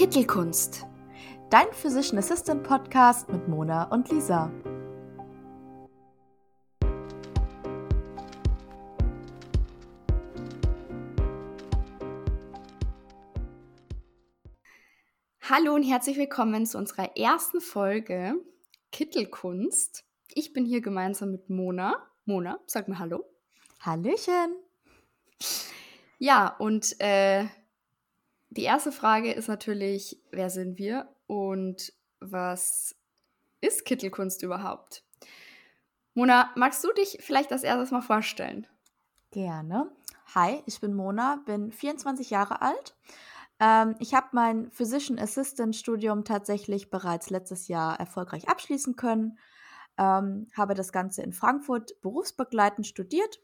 Kittelkunst. Dein Physician Assistant Podcast mit Mona und Lisa. Hallo und herzlich willkommen zu unserer ersten Folge Kittelkunst. Ich bin hier gemeinsam mit Mona. Mona, sag mal Hallo. Hallöchen. Ja, und äh, die erste Frage ist natürlich, wer sind wir und was ist Kittelkunst überhaupt? Mona, magst du dich vielleicht als erstes mal vorstellen? Gerne. Hi, ich bin Mona, bin 24 Jahre alt. Ähm, ich habe mein Physician Assistant Studium tatsächlich bereits letztes Jahr erfolgreich abschließen können. Ähm, habe das Ganze in Frankfurt berufsbegleitend studiert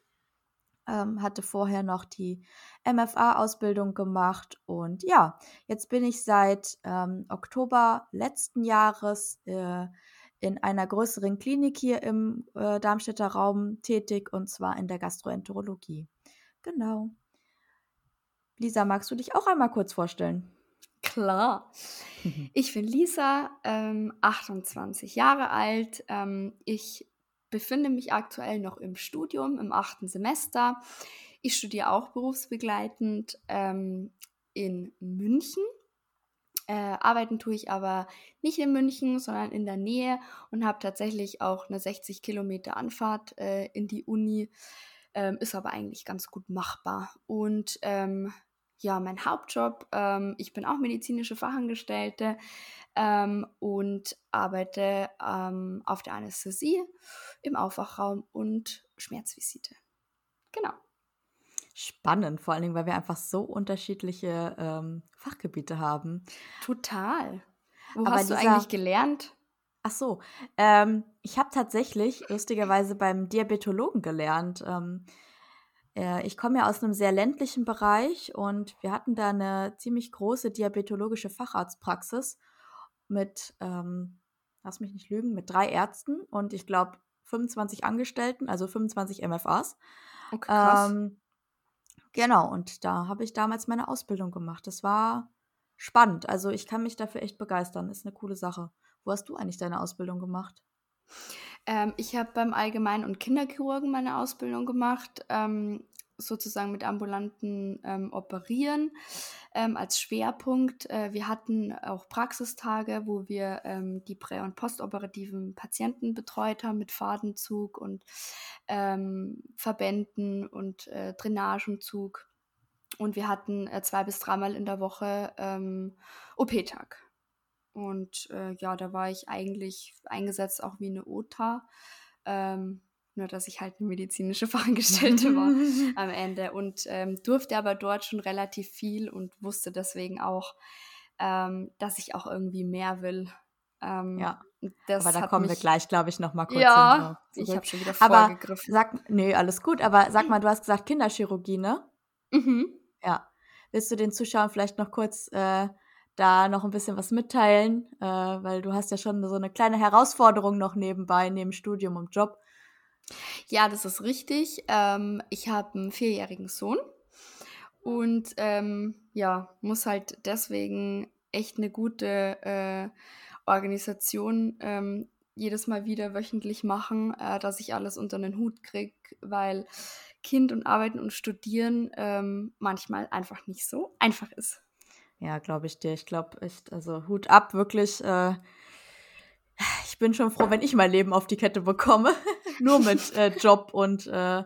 ähm, hatte vorher noch die MFA-Ausbildung gemacht und ja, jetzt bin ich seit ähm, Oktober letzten Jahres äh, in einer größeren Klinik hier im äh, Darmstädter Raum tätig und zwar in der Gastroenterologie. Genau. Lisa, magst du dich auch einmal kurz vorstellen? Klar. Ich bin Lisa, ähm, 28 Jahre alt. Ähm, ich befinde mich aktuell noch im Studium, im achten Semester. Ich studiere auch berufsbegleitend ähm, in München. Äh, arbeiten tue ich aber nicht in München, sondern in der Nähe und habe tatsächlich auch eine 60 Kilometer Anfahrt äh, in die Uni. Ähm, ist aber eigentlich ganz gut machbar. Und ähm, ja, mein Hauptjob, ähm, ich bin auch medizinische Fachangestellte, ähm, und arbeite ähm, auf der Anästhesie, im Aufwachraum und Schmerzvisite. Genau. Spannend, vor allen Dingen, weil wir einfach so unterschiedliche ähm, Fachgebiete haben. Total. Wo Aber hast du eigentlich gelernt? Ach so, ähm, ich habe tatsächlich lustigerweise beim Diabetologen gelernt. Äh, ich komme ja aus einem sehr ländlichen Bereich und wir hatten da eine ziemlich große diabetologische Facharztpraxis mit, ähm, lass mich nicht lügen, mit drei Ärzten und ich glaube 25 Angestellten, also 25 MFAs. Okay, krass. Ähm, genau, und da habe ich damals meine Ausbildung gemacht. Das war spannend. Also ich kann mich dafür echt begeistern. Ist eine coole Sache. Wo hast du eigentlich deine Ausbildung gemacht? Ähm, ich habe beim Allgemein- und Kinderchirurgen meine Ausbildung gemacht. Ähm, sozusagen mit ambulanten ähm, Operieren ähm, als Schwerpunkt. Äh, wir hatten auch Praxistage, wo wir ähm, die prä- und postoperativen Patienten betreut haben mit Fadenzug und ähm, Verbänden und äh, Drainagenzug. Und wir hatten äh, zwei bis dreimal in der Woche OP-Tag. Und äh, ja, da war ich eigentlich eingesetzt auch wie eine OTA. Ähm, nur dass ich halt eine medizinische Fachangestellte war am Ende und ähm, durfte aber dort schon relativ viel und wusste deswegen auch, ähm, dass ich auch irgendwie mehr will. Ähm, ja. aber da kommen wir gleich, glaube ich, noch mal kurz Ja, ich habe schon wieder vorgegriffen. Aber sag, nö, alles gut, aber sag mal, du hast gesagt Kinderchirurgie, ne? Mhm. Ja. Willst du den Zuschauern vielleicht noch kurz äh, da noch ein bisschen was mitteilen? Äh, weil du hast ja schon so eine kleine Herausforderung noch nebenbei, neben Studium und Job. Ja, das ist richtig. Ähm, ich habe einen vierjährigen Sohn und ähm, ja, muss halt deswegen echt eine gute äh, Organisation ähm, jedes Mal wieder wöchentlich machen, äh, dass ich alles unter den Hut kriege, weil Kind und Arbeiten und Studieren ähm, manchmal einfach nicht so einfach ist. Ja, glaube ich dir. Ich glaube echt, also Hut ab, wirklich. Äh, ich bin schon froh, wenn ich mein Leben auf die Kette bekomme. Nur mit äh, Job und äh,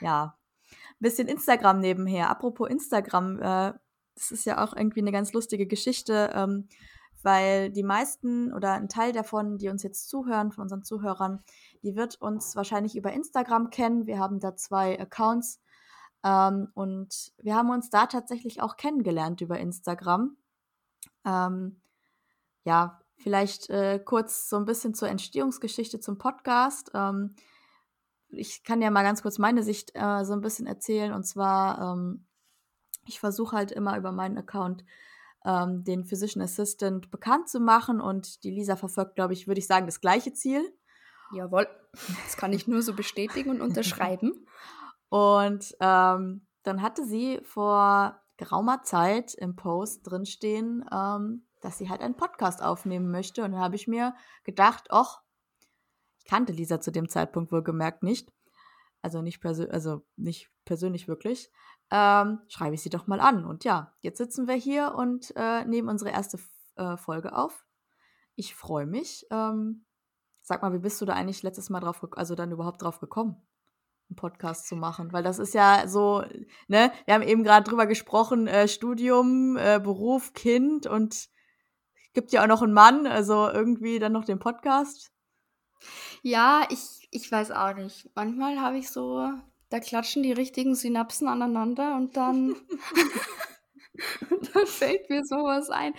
ja, ein bisschen Instagram nebenher. Apropos Instagram, äh, das ist ja auch irgendwie eine ganz lustige Geschichte, ähm, weil die meisten oder ein Teil davon, die uns jetzt zuhören, von unseren Zuhörern, die wird uns wahrscheinlich über Instagram kennen. Wir haben da zwei Accounts ähm, und wir haben uns da tatsächlich auch kennengelernt über Instagram. Ähm, ja, Vielleicht äh, kurz so ein bisschen zur Entstehungsgeschichte zum Podcast. Ähm, ich kann ja mal ganz kurz meine Sicht äh, so ein bisschen erzählen. Und zwar, ähm, ich versuche halt immer über meinen Account ähm, den Physician Assistant bekannt zu machen. Und die Lisa verfolgt, glaube ich, würde ich sagen, das gleiche Ziel. Jawohl, das kann ich nur so bestätigen und unterschreiben. und ähm, dann hatte sie vor geraumer Zeit im Post drinstehen, ähm, dass sie halt einen Podcast aufnehmen möchte. Und dann habe ich mir gedacht, ach, ich kannte Lisa zu dem Zeitpunkt wohl gemerkt nicht. Also nicht, persö also nicht persönlich wirklich. Ähm, schreibe ich sie doch mal an. Und ja, jetzt sitzen wir hier und äh, nehmen unsere erste äh, Folge auf. Ich freue mich. Ähm, sag mal, wie bist du da eigentlich letztes Mal drauf, also dann überhaupt drauf gekommen? Einen Podcast zu machen, weil das ist ja so, ne, wir haben eben gerade drüber gesprochen, äh, Studium, äh, Beruf, Kind und gibt ja auch noch einen Mann, also irgendwie dann noch den Podcast. Ja, ich, ich weiß auch nicht. Manchmal habe ich so, da klatschen die richtigen Synapsen aneinander und dann, dann fällt mir sowas ein.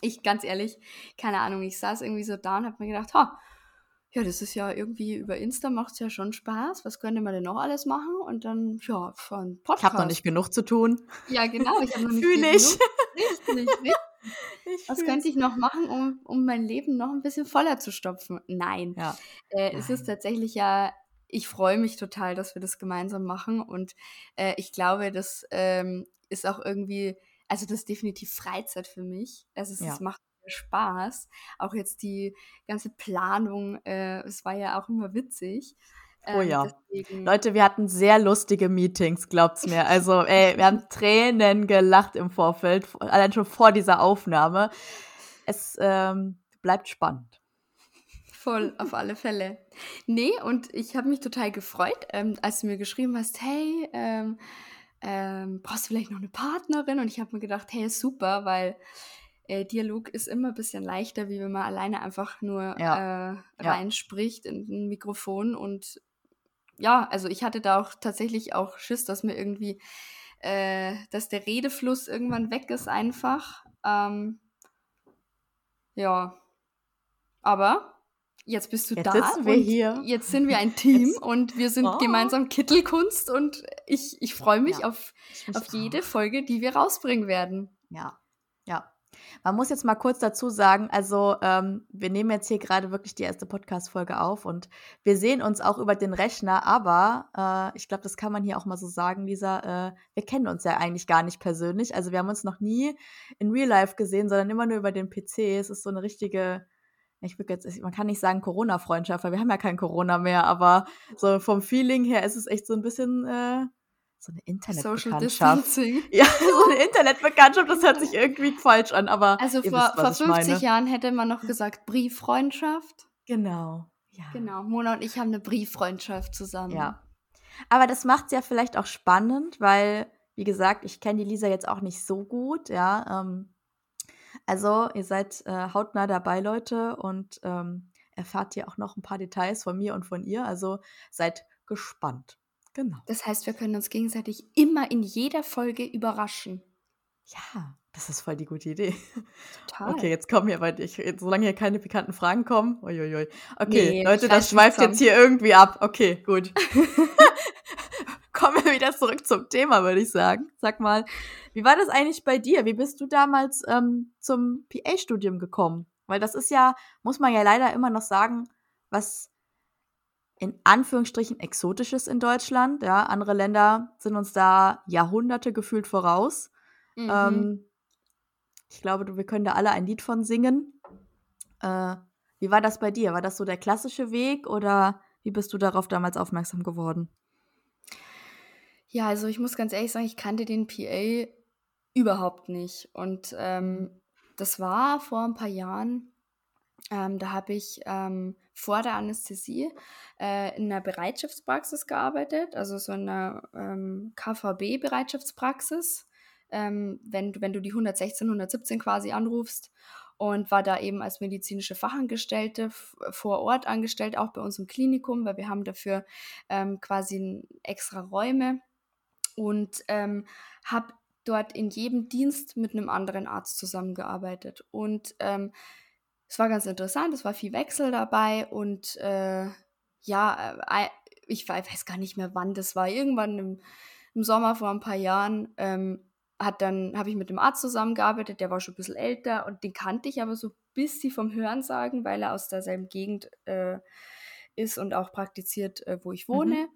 Ich, ganz ehrlich, keine Ahnung, ich saß irgendwie so da und habe mir gedacht, ha, ja, das ist ja irgendwie über Insta macht es ja schon Spaß. Was könnte man denn noch alles machen? Und dann, ja, von Podcast. Ich habe noch nicht genug zu tun. Ja, genau. Ich habe noch nicht Fühl ich. Richtig, richtig. Ich Was könnte ich noch machen, um, um mein Leben noch ein bisschen voller zu stopfen? Nein. Ja. Äh, Nein. Es ist tatsächlich ja, ich freue mich total, dass wir das gemeinsam machen. Und äh, ich glaube, das ähm, ist auch irgendwie, also das ist definitiv Freizeit für mich. Also es, ja. es macht Spaß. Auch jetzt die ganze Planung, äh, es war ja auch immer witzig. oh ähm, ja. Deswegen... Leute, wir hatten sehr lustige Meetings, glaubt's mir. Also, ey, wir haben Tränen gelacht im Vorfeld, allein schon vor dieser Aufnahme. Es ähm, bleibt spannend. Voll, auf alle Fälle. Nee, und ich habe mich total gefreut, ähm, als du mir geschrieben hast, hey, ähm, ähm, brauchst du vielleicht noch eine Partnerin? Und ich habe mir gedacht, hey, super, weil äh, Dialog ist immer ein bisschen leichter, wie wenn man alleine einfach nur ja. äh, reinspricht ja. in ein Mikrofon. Und ja, also ich hatte da auch tatsächlich auch Schiss, dass mir irgendwie, äh, dass der Redefluss irgendwann weg ist einfach. Ähm, ja. Aber jetzt bist du jetzt da. Sitzen wir hier. Jetzt sind wir ein Team jetzt. und wir sind oh. gemeinsam Kittelkunst und ich, ich freue mich ja, auf, auf jede Folge, die wir rausbringen werden. Ja. Man muss jetzt mal kurz dazu sagen, also ähm, wir nehmen jetzt hier gerade wirklich die erste Podcast-Folge auf und wir sehen uns auch über den Rechner, aber äh, ich glaube, das kann man hier auch mal so sagen, Lisa, äh, wir kennen uns ja eigentlich gar nicht persönlich. Also wir haben uns noch nie in Real Life gesehen, sondern immer nur über den PC. Es ist so eine richtige, ich würde jetzt, man kann nicht sagen Corona-Freundschaft, weil wir haben ja kein Corona mehr, aber so vom Feeling her ist es echt so ein bisschen äh, so eine Internetbekanntschaft. Ja, so eine Internetbekanntschaft, das hört sich irgendwie falsch an, aber. Also vor, wisst, vor 50 Jahren hätte man noch gesagt Brieffreundschaft. Genau. Ja. Genau. Mona und ich haben eine Brieffreundschaft zusammen. Ja. Aber das macht es ja vielleicht auch spannend, weil, wie gesagt, ich kenne die Lisa jetzt auch nicht so gut, ja. Ähm, also, ihr seid äh, hautnah dabei, Leute, und ähm, erfahrt hier auch noch ein paar Details von mir und von ihr. Also seid gespannt. Genau. Das heißt, wir können uns gegenseitig immer in jeder Folge überraschen. Ja, das ist voll die gute Idee. Total. Okay, jetzt kommen hier, weil ich, solange hier keine pikanten Fragen kommen. Uiuiui. Okay, nee, Leute, das schweift jetzt hier irgendwie ab. Okay, gut. kommen wir wieder zurück zum Thema, würde ich sagen. Sag mal, wie war das eigentlich bei dir? Wie bist du damals ähm, zum PA-Studium gekommen? Weil das ist ja, muss man ja leider immer noch sagen, was in Anführungsstrichen Exotisches in Deutschland. Ja, andere Länder sind uns da Jahrhunderte gefühlt voraus. Mhm. Ähm, ich glaube, wir können da alle ein Lied von singen. Äh, wie war das bei dir? War das so der klassische Weg oder wie bist du darauf damals aufmerksam geworden? Ja, also ich muss ganz ehrlich sagen, ich kannte den PA überhaupt nicht. Und ähm, das war vor ein paar Jahren ähm, da habe ich ähm, vor der Anästhesie äh, in einer Bereitschaftspraxis gearbeitet, also so einer ähm, KVB-Bereitschaftspraxis, ähm, wenn, wenn du die 116, 117 quasi anrufst und war da eben als medizinische Fachangestellte vor Ort angestellt, auch bei uns im Klinikum, weil wir haben dafür ähm, quasi extra Räume und ähm, habe dort in jedem Dienst mit einem anderen Arzt zusammengearbeitet und es war ganz interessant, es war viel Wechsel dabei und äh, ja, äh, ich weiß gar nicht mehr, wann das war. Irgendwann im, im Sommer vor ein paar Jahren ähm, hat dann habe ich mit dem Arzt zusammengearbeitet, der war schon ein bisschen älter und den kannte ich aber so bis sie vom Hören sagen, weil er aus derselben Gegend äh, ist und auch praktiziert, äh, wo ich wohne. Mhm.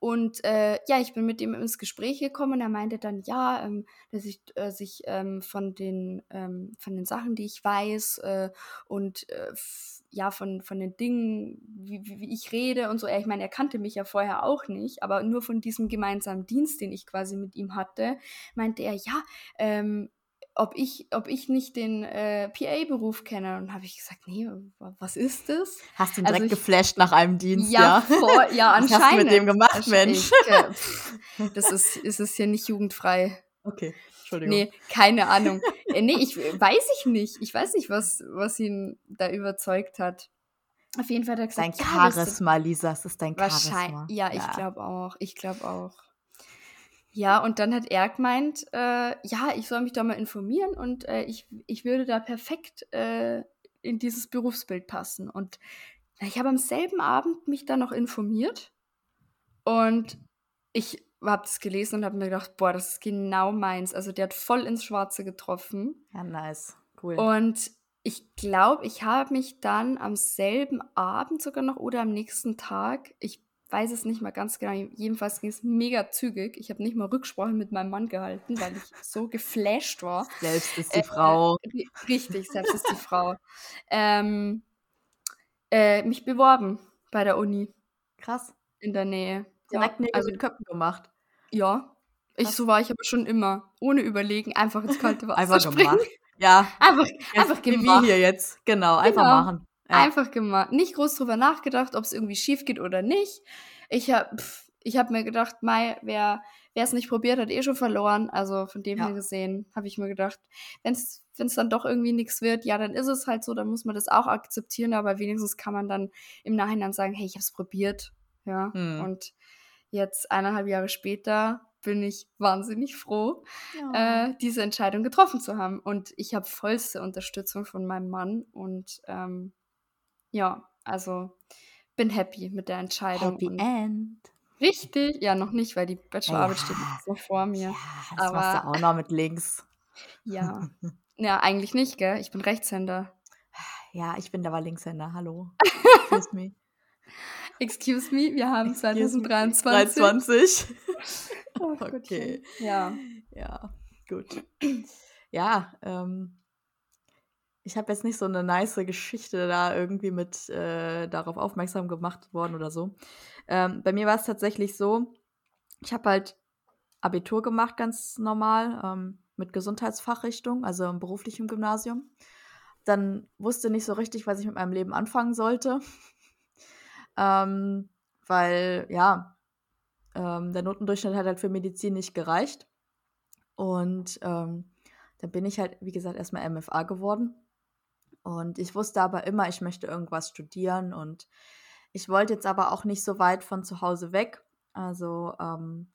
Und äh, ja, ich bin mit ihm ins Gespräch gekommen und er meinte dann, ja, ähm, dass ich äh, sich ähm, von, den, ähm, von den Sachen, die ich weiß äh, und äh, ja, von, von den Dingen, wie, wie, ich rede und so. Ich meine, er kannte mich ja vorher auch nicht, aber nur von diesem gemeinsamen Dienst, den ich quasi mit ihm hatte, meinte er, ja, ähm, ob ich, ob ich nicht den äh, PA-Beruf kenne. Und habe ich gesagt, nee, was ist das? Hast ihn also direkt also ich, geflasht nach einem Dienst, ja? Ja, vor, ja anscheinend. Was hast du mit dem gemacht, Mensch? Ich, äh, pff, das ist, ist es hier nicht jugendfrei. Okay, Entschuldigung. Nee, keine Ahnung. äh, nee, ich weiß ich nicht. Ich weiß nicht, was, was ihn da überzeugt hat. Auf jeden Fall hat er gesagt, dein Charisma, ja, Lisa, es ist dein Charisma. Ja, ich glaube auch. Ich glaube auch. Ja, und dann hat er gemeint, äh, ja, ich soll mich da mal informieren und äh, ich, ich würde da perfekt äh, in dieses Berufsbild passen. Und ich habe am selben Abend mich dann noch informiert und ich habe das gelesen und habe mir gedacht, boah, das ist genau meins. Also der hat voll ins Schwarze getroffen. Ja, nice, cool. Und ich glaube, ich habe mich dann am selben Abend sogar noch oder am nächsten Tag, ich weiß es nicht mal ganz genau. Jedenfalls ging es mega zügig. Ich habe nicht mal Rücksprache mit meinem Mann gehalten, weil ich so geflasht war. Selbst ist die äh, Frau. Richtig, selbst ist die Frau. Ähm, äh, mich beworben bei der Uni. Krass. In der Nähe. Direkt ja, also mit Köpfen gemacht. Ja. Ich, so war ich aber schon immer. Ohne überlegen, einfach ins kalte Wasser Einfach springen. gemacht. Ja. Einfach, einfach gemacht. Wie hier jetzt. Genau, einfach genau. machen. Ja. Einfach gemacht. Nicht groß drüber nachgedacht, ob es irgendwie schief geht oder nicht. Ich habe ich hab mir gedacht, Mai, wer es nicht probiert, hat eh schon verloren. Also von dem ja. her gesehen habe ich mir gedacht, wenn es dann doch irgendwie nichts wird, ja, dann ist es halt so, dann muss man das auch akzeptieren, aber wenigstens kann man dann im Nachhinein sagen, hey, ich habe es probiert. Ja. Hm. Und jetzt eineinhalb Jahre später bin ich wahnsinnig froh, ja. äh, diese Entscheidung getroffen zu haben. Und ich habe vollste Unterstützung von meinem Mann und ähm, ja, also bin happy mit der Entscheidung. Happy End. Richtig, ja, noch nicht, weil die Bachelorarbeit ja. steht noch vor mir. Ja, das Aber, machst du auch noch mit links. Ja. ja, eigentlich nicht, gell? Ich bin Rechtshänder. Ja, ich bin aber Linkshänder. Hallo. Excuse me. Excuse me, wir haben 2023. 23. oh, okay. Ja. Ja, gut. Ja, ähm, ich habe jetzt nicht so eine nice Geschichte da irgendwie mit äh, darauf aufmerksam gemacht worden oder so. Ähm, bei mir war es tatsächlich so, ich habe halt Abitur gemacht, ganz normal, ähm, mit Gesundheitsfachrichtung, also im beruflichen Gymnasium. Dann wusste nicht so richtig, was ich mit meinem Leben anfangen sollte. ähm, weil, ja, ähm, der Notendurchschnitt hat halt für Medizin nicht gereicht. Und ähm, dann bin ich halt, wie gesagt, erstmal MFA geworden und ich wusste aber immer, ich möchte irgendwas studieren und ich wollte jetzt aber auch nicht so weit von zu Hause weg. Also ähm,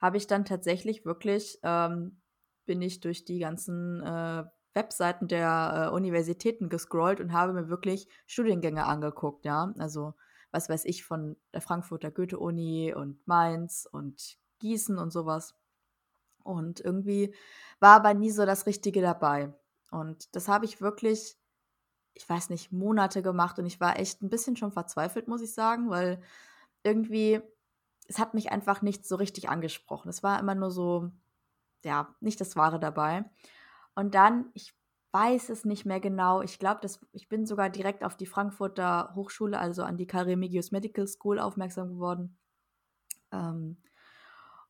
habe ich dann tatsächlich wirklich, ähm, bin ich durch die ganzen äh, Webseiten der äh, Universitäten gescrollt und habe mir wirklich Studiengänge angeguckt, ja. Also was weiß ich von der Frankfurter Goethe-Uni und Mainz und Gießen und sowas. Und irgendwie war aber nie so das Richtige dabei. Und das habe ich wirklich, ich weiß nicht, Monate gemacht und ich war echt ein bisschen schon verzweifelt, muss ich sagen, weil irgendwie, es hat mich einfach nicht so richtig angesprochen. Es war immer nur so, ja, nicht das Wahre dabei. Und dann, ich weiß es nicht mehr genau, ich glaube, ich bin sogar direkt auf die Frankfurter Hochschule, also an die Caremigius Medical School aufmerksam geworden. Ähm,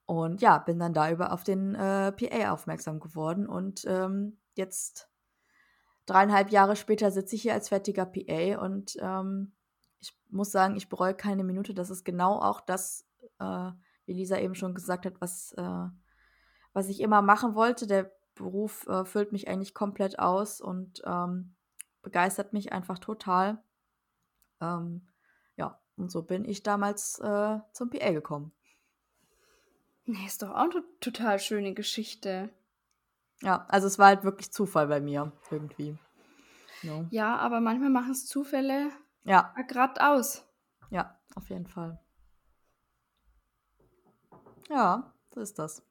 und ja, bin dann da über auf den äh, PA aufmerksam geworden und ähm, jetzt dreieinhalb Jahre später sitze ich hier als fertiger PA und ähm, ich muss sagen, ich bereue keine Minute. Das ist genau auch das, äh, wie Lisa eben schon gesagt hat, was, äh, was ich immer machen wollte. Der Beruf äh, füllt mich eigentlich komplett aus und ähm, begeistert mich einfach total. Ähm, ja, und so bin ich damals äh, zum PA gekommen. Nee, ist doch auch eine total schöne Geschichte. Ja, also es war halt wirklich Zufall bei mir irgendwie. No. Ja, aber manchmal machen es Zufälle ja. gerade aus. Ja, auf jeden Fall. Ja, so ist das.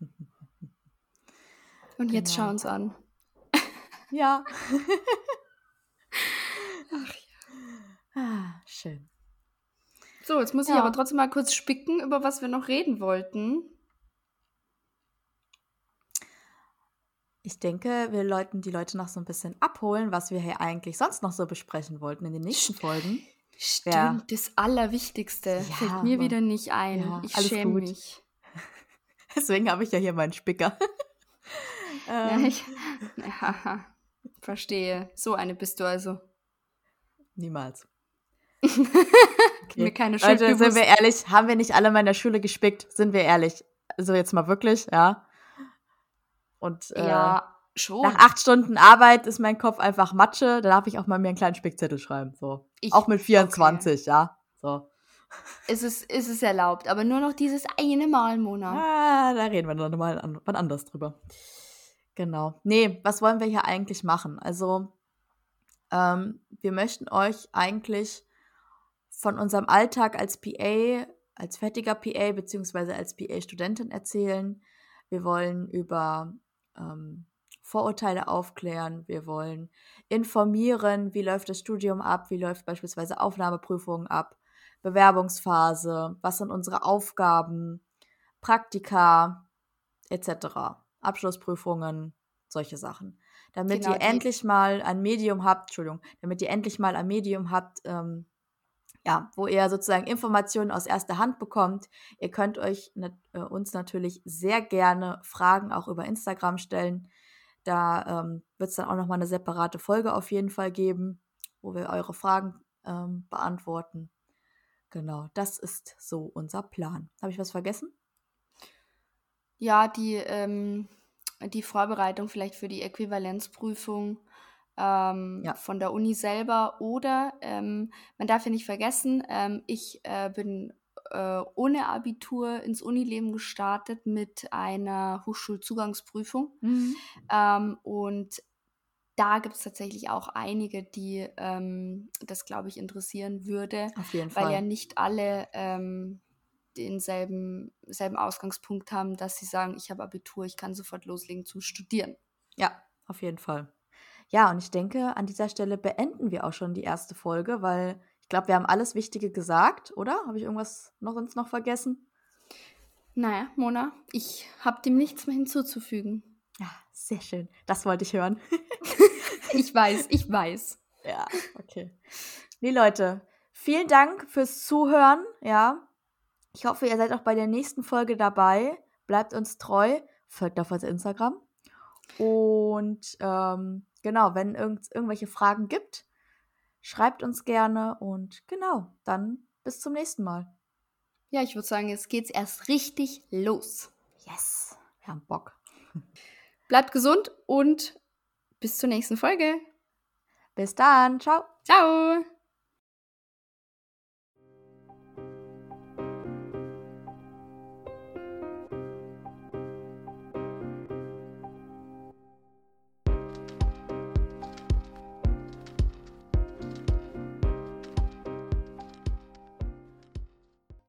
Und jetzt genau. schau uns an. Ja. Ach ja. Ah, schön. So, jetzt muss ich Ja. aber trotzdem mal kurz spicken, über was wir noch reden wollten. Ich denke, wir läuten die Leute noch so ein bisschen abholen, was wir hier eigentlich sonst noch so besprechen wollten in den nächsten Folgen. Stimmt, Ja. das Allerwichtigste. Ja, Fällt mir wieder nicht ein. Ja, ich schäme gut. mich. Deswegen habe ich ja hier meinen Spicker. Ja, ähm, ich, Haha, verstehe. So eine bist du also. niemals. Mir keine Schuld Leute, sind wir ehrlich, haben wir nicht alle mal in der Schule gespickt? Sind wir ehrlich? Also jetzt mal wirklich, ja. Und äh, Ja, schon. nach acht Stunden Arbeit ist mein Kopf einfach Matsche. Da darf ich auch mal mir einen kleinen Spickzettel schreiben. So. Ich- auch mit 24, ja. So. Es ist, es ist erlaubt, aber nur noch dieses eine Mal, Mona. Ah, da reden wir dann mal an, wann anders drüber. Genau. Nee, was wollen wir hier eigentlich machen? Also, ähm, wir möchten euch eigentlich von unserem Alltag als PA, als fertiger PA beziehungsweise als PA-Studentin erzählen. Wir wollen über ähm, Vorurteile aufklären. Wir wollen informieren, wie läuft das Studium ab, wie läuft beispielsweise Aufnahmeprüfungen ab, Bewerbungsphase, was sind unsere Aufgaben, Praktika etc. Abschlussprüfungen, solche Sachen. Damit Genau, ihr endlich mal ein Medium habt, Entschuldigung, damit ihr endlich mal ein Medium habt, ähm, ja, wo ihr sozusagen Informationen aus erster Hand bekommt. Ihr könnt euch äh, uns natürlich sehr gerne Fragen auch über Instagram stellen. Da ähm, wird es dann auch nochmal eine separate Folge auf jeden Fall geben, wo wir eure Fragen ähm, beantworten. Genau, das ist so unser Plan. Habe ich was vergessen? Ja, die, ähm, die Vorbereitung vielleicht für die Äquivalenzprüfung ähm, Ja. von der Uni selber. Oder ähm, man darf ja nicht vergessen, ähm, ich äh, bin äh, ohne Abitur ins Unileben gestartet mit einer Hochschulzugangsprüfung. Ähm, und da gibt es tatsächlich auch einige, die ähm, das, glaube ich, interessieren würde, Auf jeden weil Fall. ja nicht alle ähm, denselben selben Ausgangspunkt haben, dass sie sagen, ich habe Abitur, ich kann sofort loslegen zu studieren. Ja, auf jeden Fall. Ja, und ich denke, an dieser Stelle beenden wir auch schon die erste Folge, weil ich glaube, wir haben alles Wichtige gesagt, oder? Habe ich irgendwas noch sonst noch vergessen? Naja, Mona, ich habe dem nichts mehr hinzuzufügen. Ja, sehr schön. Das wollte ich hören. Ich weiß, ich weiß. Ja, okay. Nee, Leute, vielen Dank fürs Zuhören. Ja, ich hoffe, ihr seid auch bei der nächsten Folge dabei. Bleibt uns treu. Folgt auf unser Instagram. Und ähm, genau, wenn irgend, irgendwelche Fragen gibt, schreibt uns gerne. Und genau, dann bis zum nächsten Mal. Ja, ich würde sagen, jetzt geht's erst richtig los. Yes, wir haben Bock. Bleibt gesund und bis zur nächsten Folge. Bis dann. Ciao. Ciao!